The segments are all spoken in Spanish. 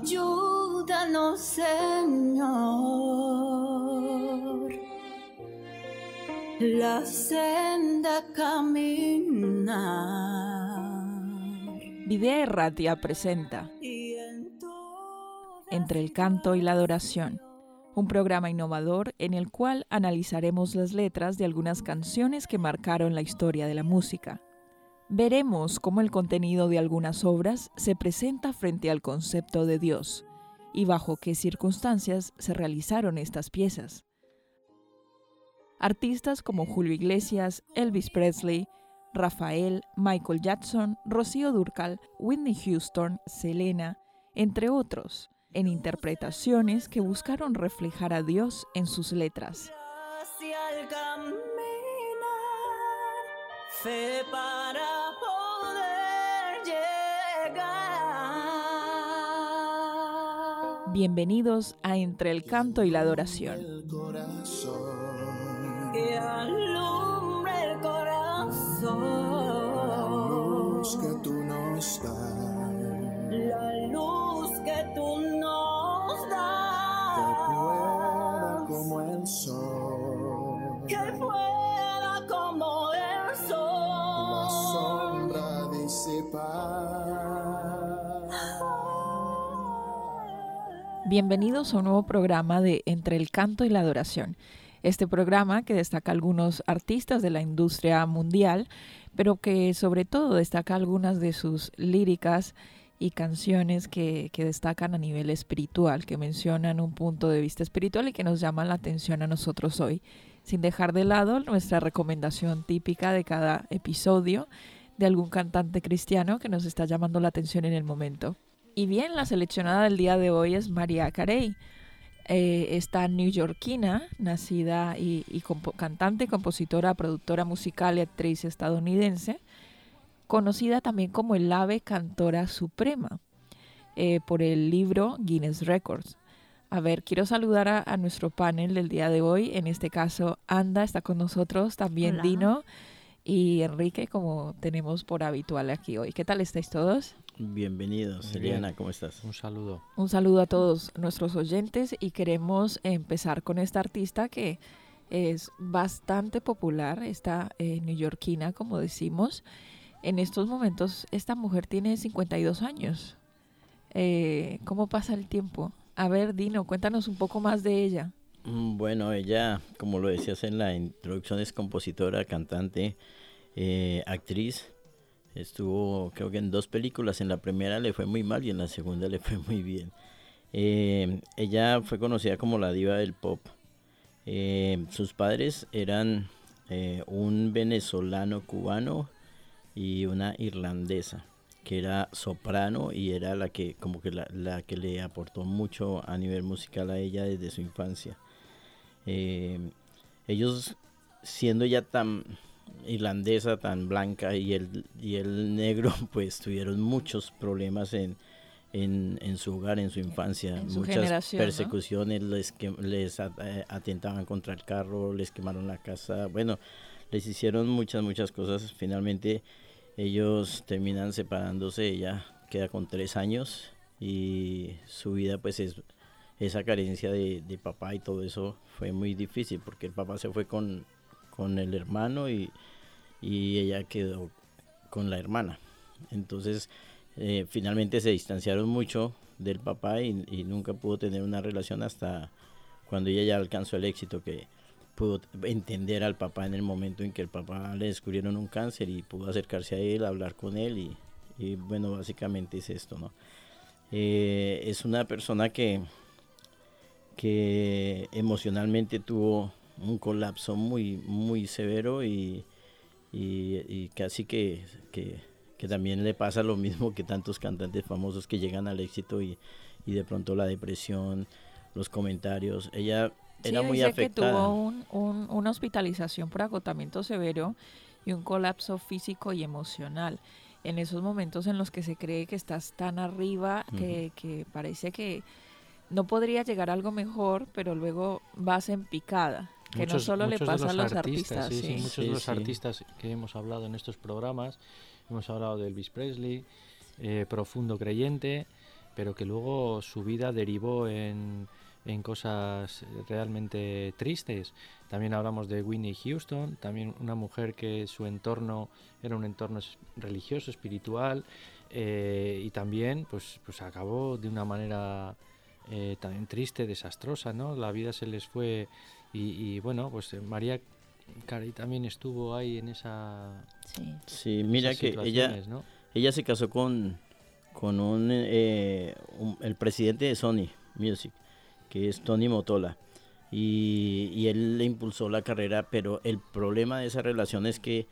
Ayúdanos, Señor, la senda caminar. Videa Erratia presenta Entre el canto y la adoración, un programa innovador en el cual analizaremos las letras de algunas canciones que marcaron la historia de la música veremos cómo el contenido de algunas obras se presenta frente al concepto de Dios y bajo qué circunstancias se realizaron estas piezas. Artistas como Julio Iglesias, Elvis Presley, Rafael, Michael Jackson, Rocío Durcal, Whitney Houston, Selena, entre otros, en interpretaciones que buscaron reflejar a Dios en sus letras. para poder llegar. Bienvenidos a Entre el Canto y la Adoración. El corazón. que tú nos das. La luz que tú nos das. Que pueda como el sol. Que pueda como el sol. sombra disipar. Bienvenidos a un nuevo programa de Entre el Canto y la Adoración. Este programa que destaca algunos artistas de la industria mundial, pero que sobre todo destaca algunas de sus líricas y canciones que, que destacan a nivel espiritual, que mencionan un punto de vista espiritual y que nos llaman la atención a nosotros hoy, sin dejar de lado nuestra recomendación típica de cada episodio de algún cantante cristiano que nos está llamando la atención en el momento. Y bien, la seleccionada del día de hoy es María Carey. Eh, esta neoyorquina, nacida y, y compo- cantante, compositora, productora musical y actriz estadounidense, conocida también como el ave cantora suprema eh, por el libro Guinness Records. A ver, quiero saludar a, a nuestro panel del día de hoy. En este caso, Anda está con nosotros, también Hola. Dino y Enrique, como tenemos por habitual aquí hoy. ¿Qué tal estáis todos? Bienvenidos, Eliana, bien. ¿cómo estás? Un saludo. Un saludo a todos nuestros oyentes y queremos empezar con esta artista que es bastante popular, esta eh, neoyorquina, como decimos. En estos momentos esta mujer tiene 52 años. Eh, ¿Cómo pasa el tiempo? A ver, Dino, cuéntanos un poco más de ella. Mm, Bueno, ella, como lo decías en la introducción, es compositora, cantante, eh, actriz. Estuvo, creo que en dos películas. En la primera le fue muy mal y en la segunda le fue muy bien. Eh, ella fue conocida como la diva del pop. Eh, sus padres eran eh, un venezolano cubano y una irlandesa que era soprano y era la que como que la, la que le aportó mucho a nivel musical a ella desde su infancia. Ellos siendo ya tan irlandesa, tan blanca y el, y el negro, pues tuvieron muchos problemas en, en, en su hogar, en su infancia. En su Muchas persecuciones, les, que, les eh, atentaban contra el carro, les quemaron la casa. Bueno, les hicieron muchas, muchas cosas. Finalmente ellos terminan separándose, ella queda con tres años y su vida pues es esa carencia de, de papá y todo eso fue muy difícil porque el papá se fue con, con el hermano y, y ella quedó con la hermana. Entonces eh, finalmente se distanciaron mucho del papá y, y nunca pudo tener una relación hasta cuando ella ya alcanzó el éxito que pudo entender al papá en el momento en que el papá le descubrieron un cáncer y pudo acercarse a él, hablar con él y, bueno, básicamente es esto, ¿no? Eh, es una persona que, que emocionalmente tuvo un colapso muy, muy severo y, y- y casi que, que, que también le pasa lo mismo que tantos cantantes famosos que llegan al éxito y, y de pronto la depresión, los comentarios. Ella era Sí, muy dice afectada. que tuvo un- un- una hospitalización por agotamiento severo y un colapso físico y emocional. en esos momentos en los que se cree que estás tan arriba que, que parece que no podría llegar a algo mejor, pero luego vas en picada. Que no solo le muchos pasa a los artistas, artistas. sí, sí, sí. muchos Sí, de los sí. artistas que hemos hablado en estos programas, hemos hablado de Elvis Presley, eh, profundo creyente, pero que luego su vida derivó en, en cosas realmente tristes. También hablamos de Whitney Houston, también una mujer que su entorno era un entorno religioso, espiritual, eh, y también pues, pues acabó de una manera eh, también triste, desastrosa, ¿no? La vida se les fue y, y, bueno, pues eh, María Carey también estuvo ahí en esa Sí. Sí, mira que ella, ella se casó con, con un, eh, un- el presidente de Sony Music, que es Tony Motola. Y, y él le impulsó la carrera, pero el problema de esa relación es que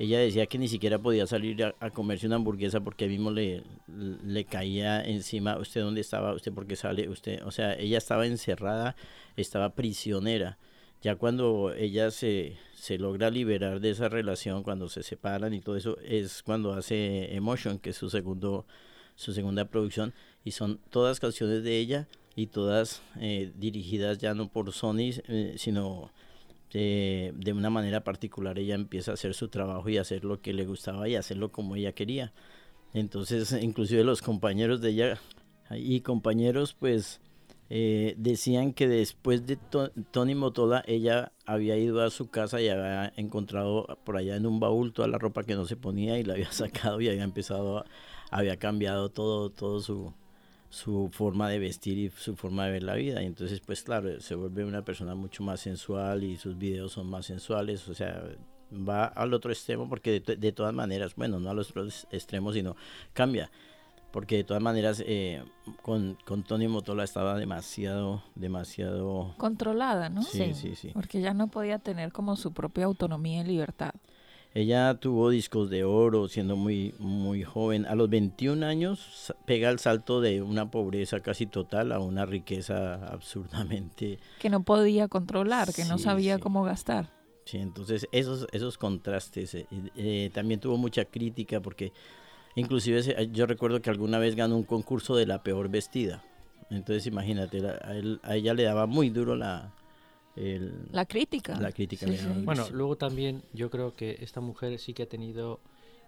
ella decía que ni siquiera podía salir a, comerse una hamburguesa porque mismo le, le caía encima, usted dónde estaba, usted por qué sale, usted, o sea, ella estaba encerrada, estaba prisionera. Ya cuando ella se, se logra liberar de esa relación, cuando se separan y todo eso, es cuando hace Emotion, que es su segundo su segunda producción, y son todas canciones de ella y todas eh, dirigidas ya no por Sony, eh, sino de, de una manera particular. Ella empieza a hacer su trabajo y hacer lo que le gustaba y hacerlo como ella quería. Entonces, inclusive los compañeros de ella y compañeros, pues eh, decían que después de To- Tony Motola, ella había ido a su casa y había encontrado por allá en un baúl toda la ropa que no se ponía y la había sacado y había empezado, a- había cambiado todo, todo su, su forma de vestir y su forma de ver la vida. Y entonces, pues claro, se vuelve una persona mucho más sensual y sus videos son más sensuales, o sea, va al otro extremo porque de, de todas maneras, bueno, no al otro extremo, sino cambia. Porque de todas maneras, eh, con, con Tony Motola estaba demasiado, demasiado... Controlada, ¿no? Sí, sí, sí. Porque ya no podía tener como su propia autonomía y libertad. Ella tuvo discos de oro siendo muy, muy joven. A los 21 años pega el salto de una pobreza casi total a una riqueza absurdamente... Que no podía controlar, que no sabía sí. cómo gastar. Sí, entonces esos, esos contrastes. eh, eh, también tuvo mucha crítica porque inclusive se- yo recuerdo que alguna vez ganó un concurso de la peor vestida. Entonces imagínate, la- a, él- a ella le daba muy duro la, el- La crítica. la crítica. Sí, le daba sí. Bueno, luego también yo creo que esta mujer sí que ha tenido,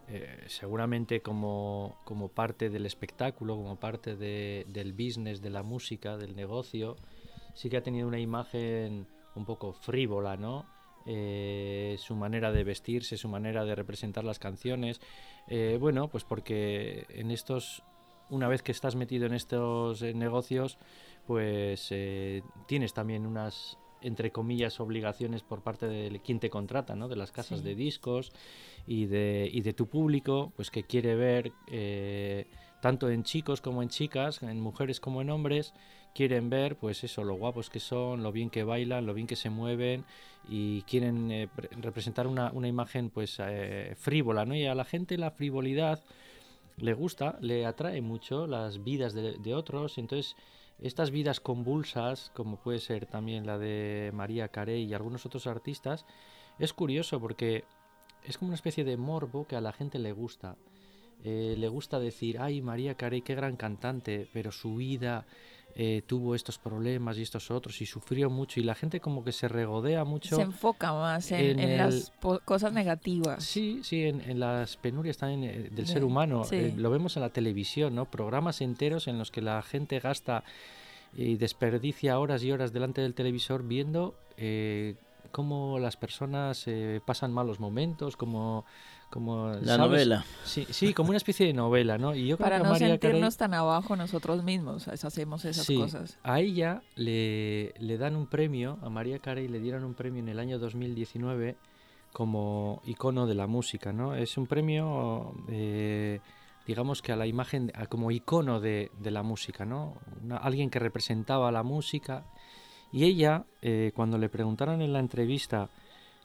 eh, seguramente como, como parte del espectáculo, como parte de- del business, de la música, del negocio, sí que ha tenido una imagen un poco frívola, ¿no? Eh, su manera de vestirse, su manera de representar las canciones. Eh, bueno, pues porque en estos, una vez que estás metido en estos eh, negocios, pues eh, tienes también unas entre comillas obligaciones por parte de quien te contrata, ¿no? De las casas Sí. de discos y de, y de tu público, pues que quiere ver eh, tanto en chicos como en chicas, en mujeres como en hombres, quieren ver, pues eso, lo guapos que son, lo bien que bailan, lo bien que se mueven y quieren eh, pre- representar una, una imagen, pues eh, frívola, ¿no? Y a la gente la frivolidad le gusta, le atrae mucho las vidas de, de otros, entonces estas vidas convulsas, como puede ser también la de María Carey y algunos otros artistas, es curioso porque es como una especie de morbo que a la gente le gusta. Eh, le gusta decir, ay, María Carey, qué gran cantante, pero su vida eh, tuvo estos problemas y estos otros y sufrió mucho y la gente como que se regodea mucho. Se enfoca más en, en en el- las cosas negativas. Sí, sí, en, en las penurias también eh, del ser humano. sí. Lo vemos en la televisión, ¿no? Programas enteros en los que la gente gasta y desperdicia horas y horas delante del televisor viendo cómo las personas pasan malos momentos, como... como La ¿sabes? novela. Sí, sí, como una especie de novela, ¿no? Y yo creo Para que no María Carey- sentirnos tan abajo nosotros mismos, es- hacemos esas Sí, cosas. A ella le, le dan un premio, a María Carey le dieron un premio en el año 2019 como icono de la música, ¿no? Es un premio, eh, digamos que a la imagen, a- como icono de, de la música, ¿no? Una- alguien que representaba la música. Y ella, eh, cuando le preguntaron en la entrevista,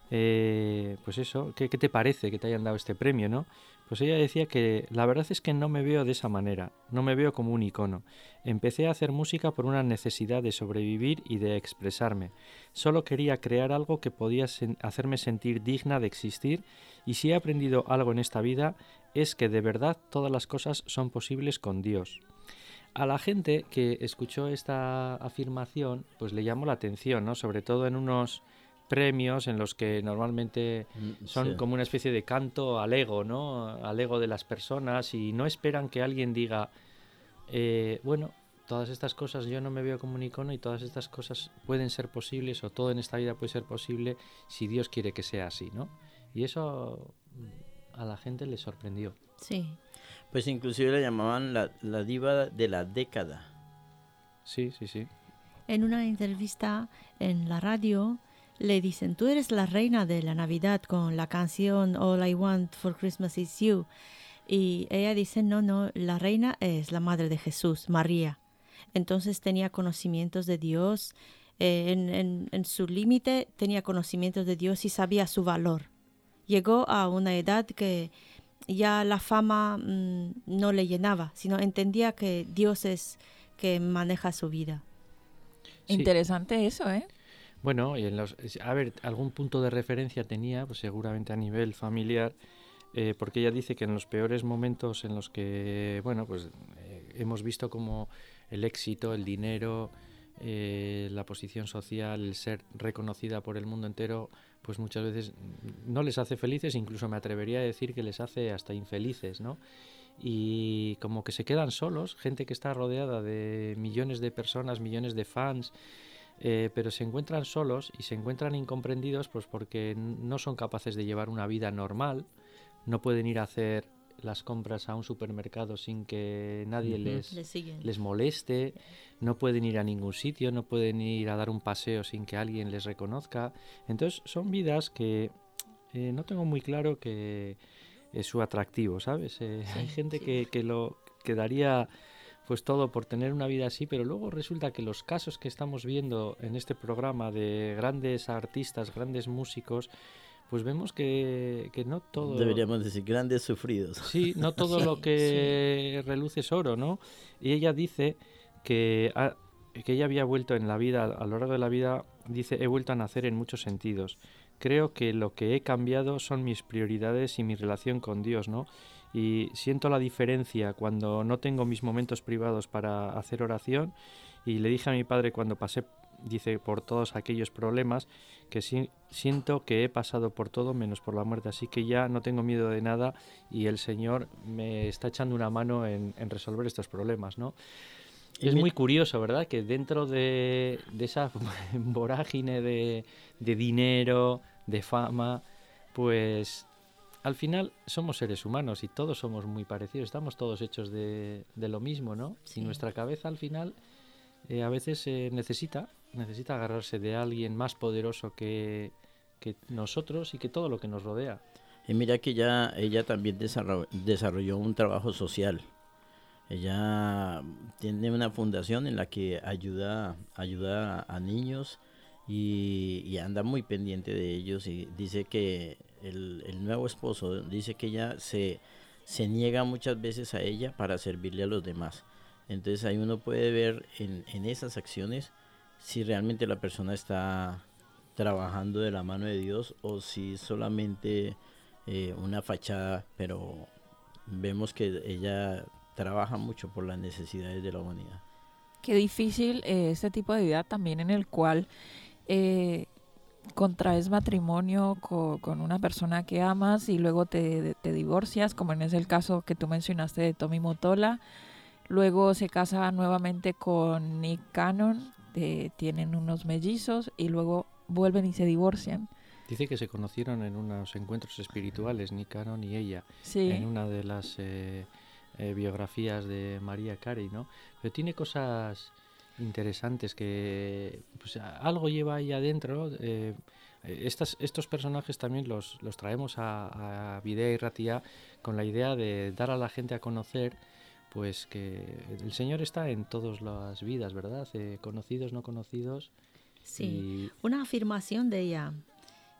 eh, pues eso, ¿qué, te parece que te hayan dado este premio, no? Pues ella decía que la verdad es que no me veo de esa manera, no me veo como un icono. Empecé a hacer música por una necesidad de sobrevivir y de expresarme. Solo quería crear algo que podía hacerme sentir digna de existir y si he aprendido algo en esta vida es que de verdad todas las cosas son posibles con Dios. A la gente que escuchó esta afirmación, pues le llamó la atención, ¿no? Sobre todo en unos premios en los que normalmente Mm, son sí. como una especie de canto al ego, ¿no? Al ego de las personas y no esperan que alguien diga, eh, bueno, todas estas cosas yo no me veo como un icono y todas estas cosas pueden ser posibles o todo en esta vida puede ser posible si Dios quiere que sea así, ¿no? Y eso a la gente le sorprendió. Sí. Pues inclusive la llamaban la, la diva de la década. Sí, sí, sí. En una entrevista en la radio le dicen, tú eres la reina de la Navidad con la canción All I Want for Christmas is You. Y ella dice, no, no, la reina es la madre de Jesús, María. Entonces tenía conocimientos de Dios, eh, en, en- en su límite tenía conocimientos de Dios y sabía su valor. Llegó a una edad que ya la fama mm, no le llenaba, sino entendía que Dios es que maneja su vida. Sí. Interesante eso, ¿eh? Bueno, a ver, algún punto de referencia tenía, pues seguramente a nivel familiar, eh, porque ella dice que en los peores momentos en los que, bueno, pues eh, hemos visto como el éxito, el dinero, eh, la posición social, el ser reconocida por el mundo entero, pues muchas veces no les hace felices, incluso me atrevería a decir que les hace hasta infelices, ¿no? Y como que se quedan solos, gente que está rodeada de millones de personas, millones de fans, eh, pero se encuentran solos y se encuentran incomprendidos pues porque no son capaces de llevar una vida normal, no pueden ir a hacer las compras a un supermercado sin que nadie les, les moleste, no pueden ir a ningún sitio, no pueden ir a dar un paseo sin que alguien les reconozca. Entonces son vidas que eh, no tengo muy claro que es su atractivo, ¿sabes? Eh, hay gente sí. que, que lo que daría pues todo por tener una vida así, pero luego resulta que los casos que estamos viendo en este programa de grandes artistas, grandes músicos, pues vemos que, que no todo... Deberíamos decir grandes sufridos. Sí, no todo lo que reluce es oro, ¿no? Y ella dice que, ha- que ella había vuelto en la vida, a lo largo de la vida, dice, he vuelto a nacer en muchos sentidos. Creo que lo que he cambiado son mis prioridades y mi relación con Dios, ¿no? Y siento la diferencia cuando no tengo mis momentos privados para hacer oración. Y le dije a mi padre cuando pasé, dice, por todos aquellos problemas, que sí- siento que he pasado por todo menos por la muerte, así que ya no tengo miedo de nada y el Señor me está echando una mano en, en resolver estos problemas, ¿no? Es muy curioso, ¿verdad? Que dentro de, de esa vorágine de, de dinero, de fama, pues al final somos seres humanos y todos somos muy parecidos, estamos todos hechos de, de lo mismo, ¿no? Sí. Y nuestra cabeza al final eh, a veces eh, necesita, necesita agarrarse de alguien más poderoso que, que nosotros y que todo lo que nos rodea. Y mira que ya ella también desarrolló, desarrolló un trabajo social. Ella tiene una fundación en la que ayuda, ayuda a niños y, y anda muy pendiente de ellos y dice que el, el nuevo esposo dice que ella se, se niega muchas veces a ella para servirle a los demás. Entonces ahí uno puede ver en, en esas acciones si realmente la persona está trabajando de la mano de Dios o si solamente eh, una fachada, pero vemos que ella trabaja mucho por las necesidades de la humanidad. Qué difícil eh, este tipo de vida también en el cual eh, contraes matrimonio co- con una persona que amas y luego te, te divorcias, como en ese el caso que tú mencionaste de Tommy Motola. Luego se casa nuevamente con Nick Cannon, eh, tienen unos mellizos y luego vuelven y se divorcian. Dice que se conocieron en unos encuentros espirituales, ni Canon ni ella, Sí, en una de las eh, eh, biografías de María Carey, ¿no? Pero tiene cosas interesantes que pues, algo lleva ahí adentro. eh, eh, estas, estos personajes también los, los traemos a, a Videa y Ratia con la idea de dar a la gente a conocer pues que el Señor está en todas las vidas, ¿verdad? Eh, conocidos, no conocidos. Sí. y- Una afirmación de ella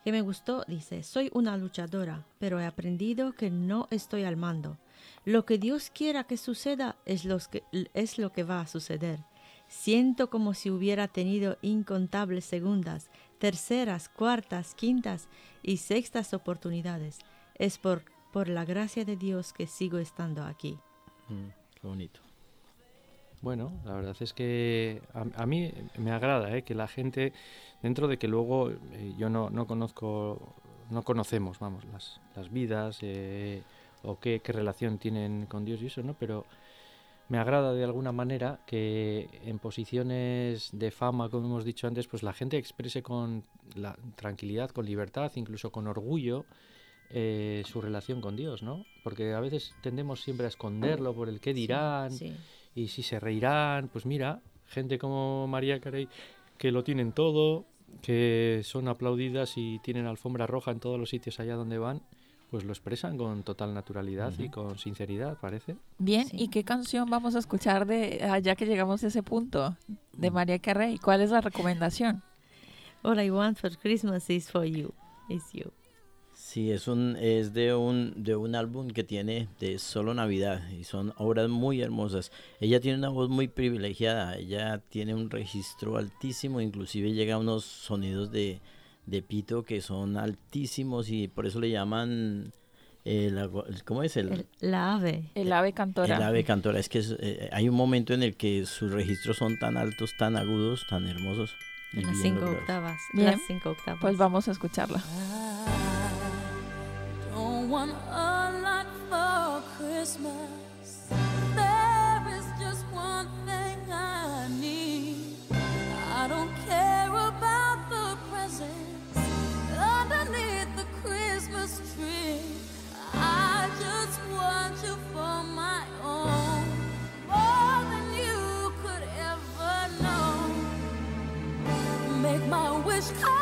que me gustó dice, soy una luchadora, pero he aprendido que no estoy al mando. Lo que Dios quiera que suceda es, los que, es lo que va a suceder. Siento como si hubiera tenido incontables segundas, terceras, cuartas, quintas y sextas oportunidades. Es por por la gracia de Dios que sigo estando aquí. Mm, qué bonito. Bueno, la verdad es que a, a mí me agrada ¿eh? que la gente, dentro de que luego eh, yo no, no conozco, no conocemos, vamos, las, las vidas eh, o qué, qué relación tienen con Dios y eso, ¿no? Pero me agrada de alguna manera que en posiciones de fama, como hemos dicho antes, pues la gente exprese con la tranquilidad, con libertad, incluso con orgullo, eh, su relación con Dios, ¿no? Porque a veces tendemos siempre a esconderlo por el qué dirán Sí. y si se reirán, pues mira, gente como María Carey que lo tienen todo, que son aplaudidas y tienen alfombra roja en todos los sitios allá donde van, pues lo expresan con total naturalidad y con sinceridad, parece. Bien, Sí. ¿y qué canción vamos a escuchar de ya que llegamos a ese punto de María Carey? ¿Cuál es la recomendación? All I want for Christmas is for you. Is you. Sí, es un es de un de un álbum que tiene de solo Navidad y son obras muy hermosas. Ella tiene una voz muy privilegiada, ella tiene un registro altísimo, inclusive llega a unos sonidos de, de pito que son altísimos y por eso le llaman eh, go- ¿cómo es el, El- la ave. El ave cantora. el ave cantora? Es que es, eh, hay un momento en el que sus registros son tan altos, tan agudos, tan hermosos. y En las cinco logrados. octavas. Bien. Las cinco octavas. Pues vamos a escucharla. Don't want a lot for Christmas. My wish. come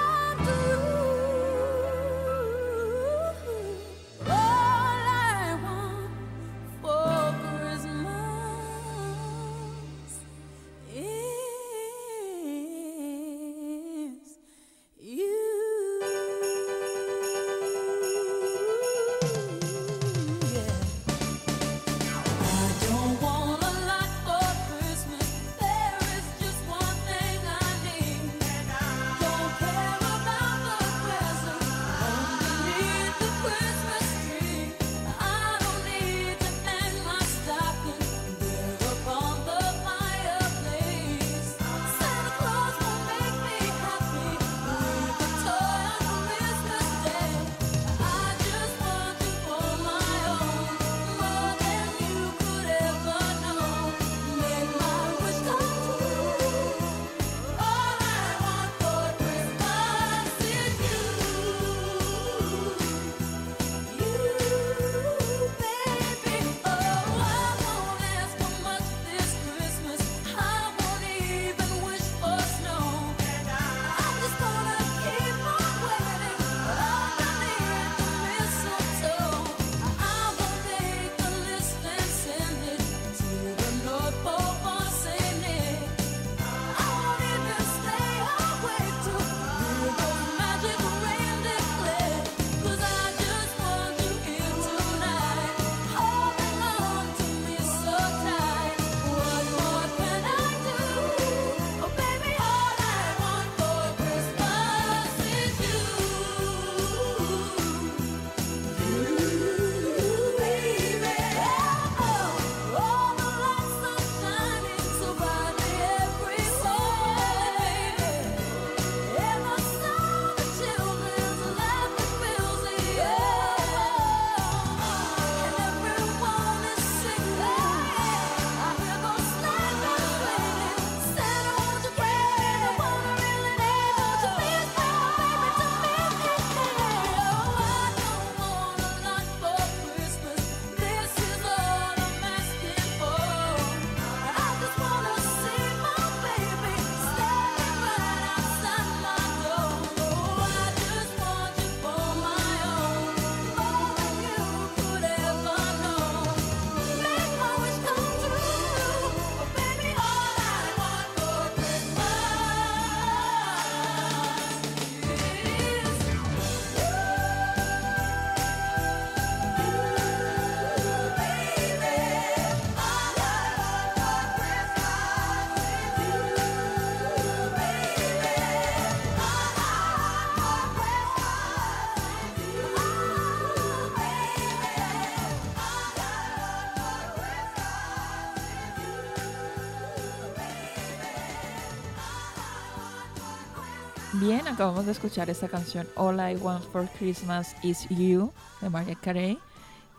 Bien, acabamos de escuchar esta canción All I Want for Christmas Is You de Mariah Carey.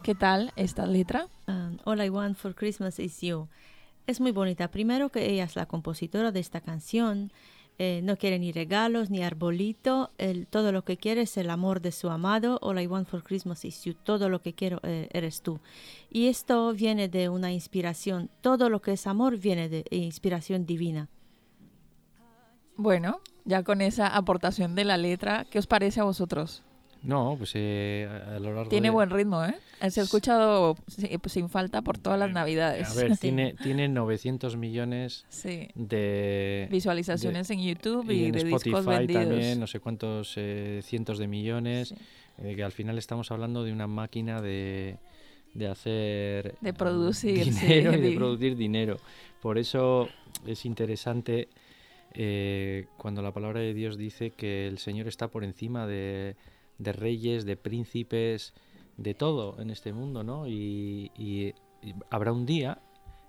¿Qué tal esta letra? Um, All I Want for Christmas Is You. Es muy bonita. Primero que ella es la compositora de esta canción. Eh, no quiere ni regalos ni arbolito. Todo lo que quiere es el amor de su amado. All I want for Christmas is you. Todo lo que quiero eh, eres tú. Y esto viene de una inspiración. Todo lo que es amor viene de inspiración divina. Bueno, ya con esa aportación de la letra, ¿qué os parece a vosotros? No, pues eh, a lo largo Tiene de- buen ritmo, ¿eh? Se ha escuchado pues, sin falta por todas las navidades. A ver, Sí. tiene, tiene 900 millones Sí. de... Visualizaciones en YouTube y y, en de Spotify discos vendidos. también, no sé cuántos eh, cientos de millones, Sí. eh, que al final estamos hablando de una máquina de, de hacer De producir, sí, dinero y de producir dinero. Por eso es interesante eh, cuando la palabra de Dios dice que el Señor está por encima de, de reyes, de príncipes, de todo en este mundo, ¿no? Y, habrá un día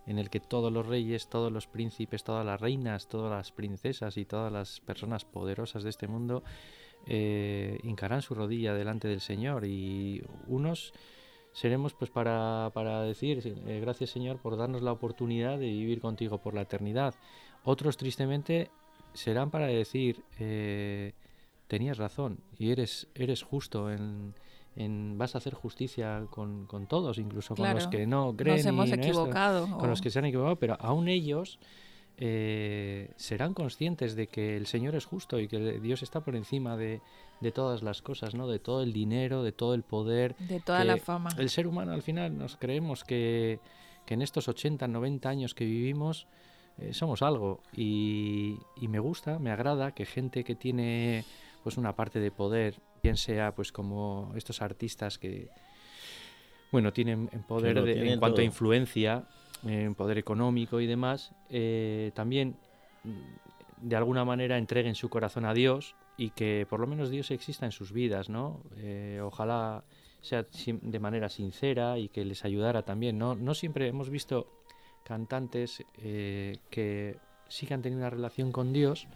en el que todos los reyes, todos los príncipes, todas las reinas, todas las princesas y todas las personas poderosas de este mundo eh, hincarán su rodilla delante del Señor y unos seremos pues para, para decir eh, gracias Señor por darnos la oportunidad de vivir contigo por la eternidad. Otros tristemente serán para decir eh, tenías razón y eres, eres justo en, en- vas a hacer justicia con, con todos, incluso con los Claro. que no creen. Nos hemos y no esto, equivocado. con o- los que se han equivocado, pero aún ellos eh, serán conscientes de que el Señor es justo y que Dios está por encima de, de todas las cosas, ¿no? De todo el dinero, de todo el poder. de toda la fama. El ser humano al final nos creemos que, que en estos 80, 90 años que vivimos eh, somos algo y, y me gusta, me agrada que gente que tiene pues una parte de poder, bien sea pues como estos artistas que bueno tienen en poder de- en cuanto a influencia, en poder económico y demás, eh, también mm, de alguna manera entreguen su corazón a Dios y que por lo menos Dios exista en sus vidas, ¿no? Eh, ojalá sea de manera sincera y que les ayudara también, ¿no? No siempre hemos visto cantantes eh, que sí que han tenido una relación con Dios,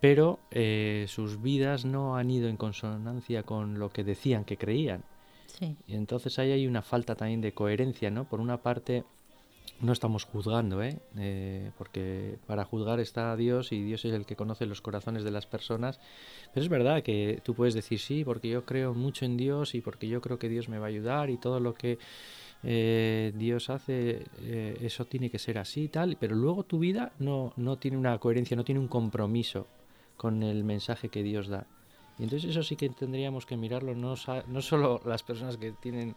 pero eh, sus vidas no han ido en consonancia con lo que decían que creían. Sí. Y entonces ahí hay una falta también de coherencia, ¿no? Por una parte, no estamos juzgando, ¿eh? Eh, porque para juzgar está Dios y Dios es el que conoce los corazones de las personas. Pero es verdad que tú puedes decir sí, porque yo creo mucho en Dios y porque yo creo que Dios me va a ayudar y todo lo que eh, Dios hace, eh, eso tiene que ser así y tal. Pero luego tu vida no, no tiene una coherencia, no tiene un compromiso con el mensaje que Dios da. Y entonces eso sí que tendríamos que mirarlo, no, sa- no solo las personas que tienen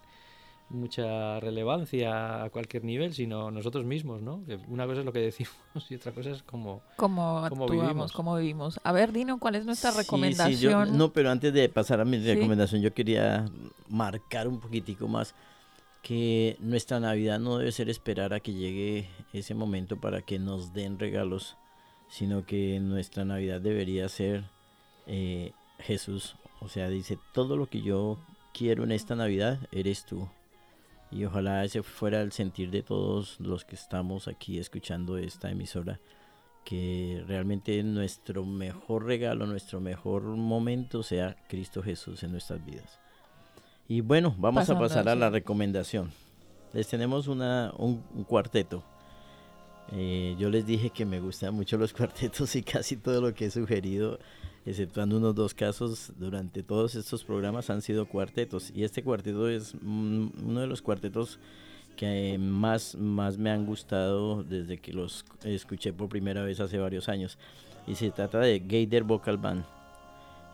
mucha relevancia a cualquier nivel, sino nosotros mismos, ¿no? Que una cosa es lo que decimos y otra cosa es como... Cómo cómo actuamos, vivimos. cómo vivimos. A ver, Dino, ¿cuál es nuestra Sí, sí, recomendación? yo- no, pero antes de pasar a mi Sí. recomendación, yo quería marcar un poquitico más que nuestra Navidad no debe ser esperar a que llegue ese momento para que nos den regalos, sino que nuestra Navidad debería ser eh, Jesús. O sea, dice, todo lo que yo quiero en esta Navidad eres tú. Y ojalá ese fuera el sentir de todos los que estamos aquí escuchando esta emisora que realmente nuestro mejor regalo, nuestro mejor momento sea Cristo Jesús en nuestras vidas. Y bueno, vamos Pasando, a pasar a la recomendación. Les tenemos una, un, un cuarteto. Eh, yo les dije que me gustan mucho los cuartetos y casi todo lo que he sugerido, exceptuando unos dos casos, durante todos estos programas han sido cuartetos. Y este cuarteto es mm, uno de los cuartetos que más, más me han gustado desde que los escuché por primera vez hace varios años. Y se trata de Gator Vocal Band.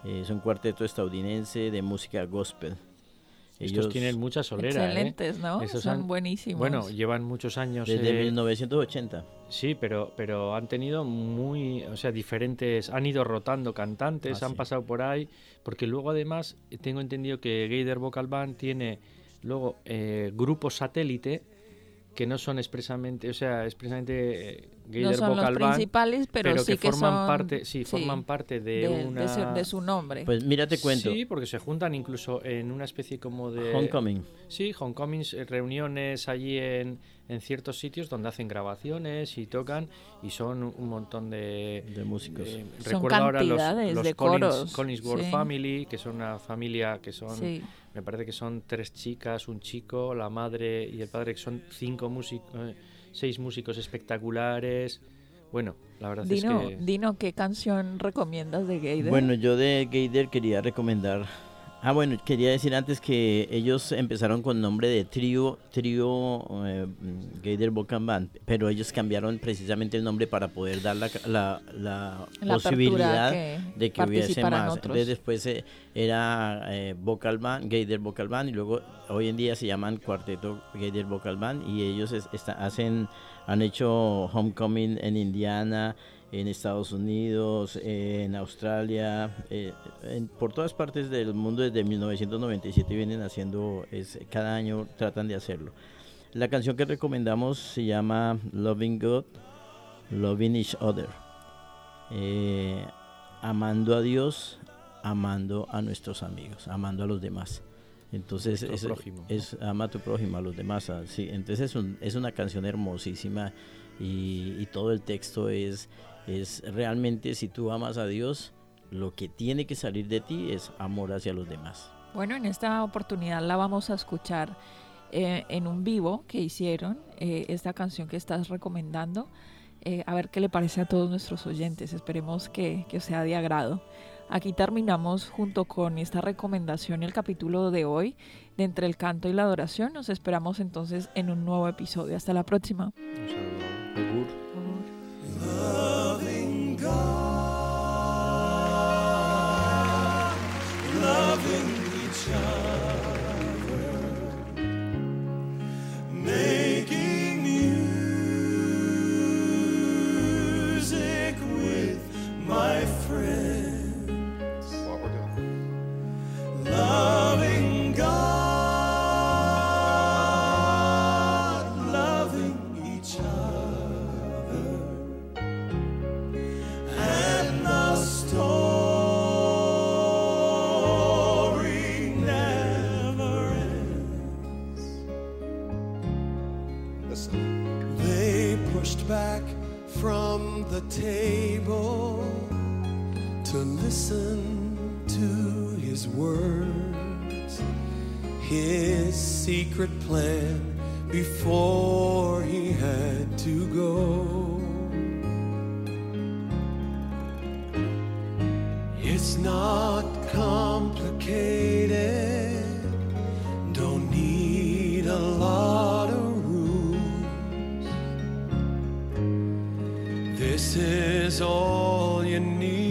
Eh, es un cuarteto estadounidense de música gospel. Estos tienen mucha solera, ¿eh? Excelentes, ¿no? Esos Son han- buenísimos. Bueno, llevan muchos años... desde eh, 1980. Sí, pero, pero han tenido muy, o sea, diferentes, han ido rotando cantantes, Ah, han sí. pasado por ahí, porque luego además eh, tengo entendido que Gator Vocal Band tiene luego eh, grupos satélite que no son expresamente, o sea, expresamente eh, no son Vocal los Band, principales, pero, sí que forman son, parte, sí, forman parte de, de, una de su, de su nombre. Pues mira, te cuento. Sí, porque se juntan incluso en una especie como de Homecoming. Sí, homecomings, eh, reuniones allí en, en ciertos sitios donde hacen grabaciones y tocan y son un montón de, De músicos. eh, Son recuerdo ahora los, los de Collins- coros, sí. Family, que son una familia que son, sí. me parece que son tres chicas, un chico, la madre y el padre, que son cinco músicos, seis músicos espectaculares. Bueno, la verdad Dino, es que Dino, ¿qué canción recomiendas de Gaider? Bueno, yo de Gaider quería recomendar. Ah, bueno, quería decir antes que ellos empezaron con nombre de trío, trío eh, Gaider Vocal Band, pero ellos cambiaron precisamente el nombre para poder dar la, la, la La posibilidad que de que hubiese más. otros. Entonces después eh, era eh, Vocal Band, Gaider Vocal Band, y luego hoy en día se llaman Cuarteto Gaider Vocal Band, y ellos es- esta- hacen, han hecho Homecoming en Indiana, en Estados Unidos, en Australia, eh, en- por todas partes del mundo desde 1997 vienen haciendo, es, cada año tratan de hacerlo. La canción que recomendamos se llama Loving God, Loving Each Other. Eh, amando a Dios, amando a nuestros amigos, amando a los demás. Entonces es, es ama a tu prójimo, a los demás. ah, sí. Entonces es, un- es una canción hermosísima y, y todo el texto es, es realmente si tú amas a Dios, lo que tiene que salir de ti es amor hacia los demás. Bueno, en esta oportunidad la vamos a escuchar eh, en un vivo que hicieron, eh, esta canción que estás recomendando. Eh, a ver qué le parece a todos nuestros oyentes. Esperemos que, que sea de agrado. Aquí terminamos junto con esta recomendación el capítulo de hoy de Entre el Canto y la Adoración. Nos esperamos entonces en un nuevo episodio. Hasta la próxima. un saludo. Yogur. Is all you need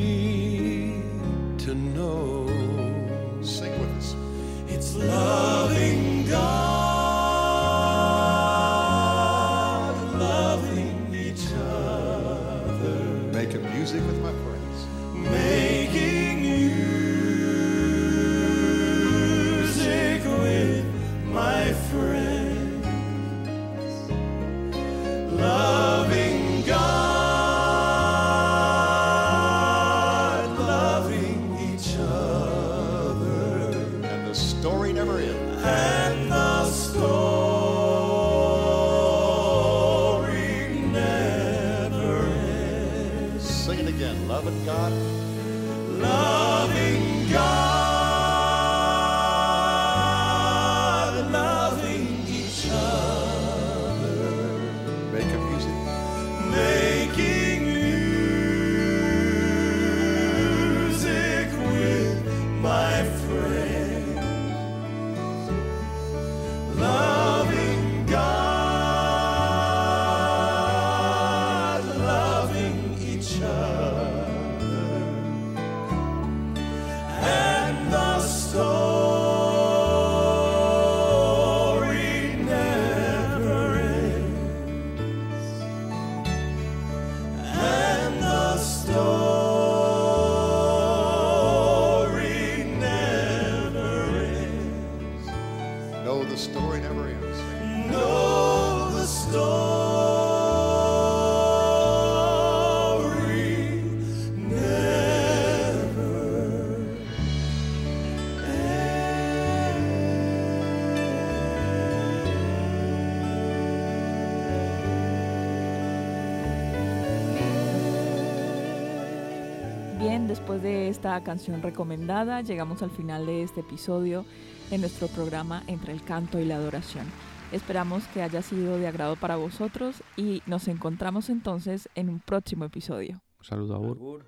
Bien, después de esta canción recomendada, llegamos al final de este episodio en nuestro programa Entre el canto y la adoración. Esperamos que haya sido de agrado para vosotros y nos encontramos entonces en un próximo episodio. Un saludo a Ur.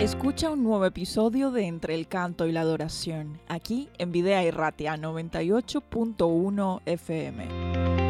Escucha un nuevo episodio de Entre el canto y la adoración, aquí en Videa Irratia 98.1 FM.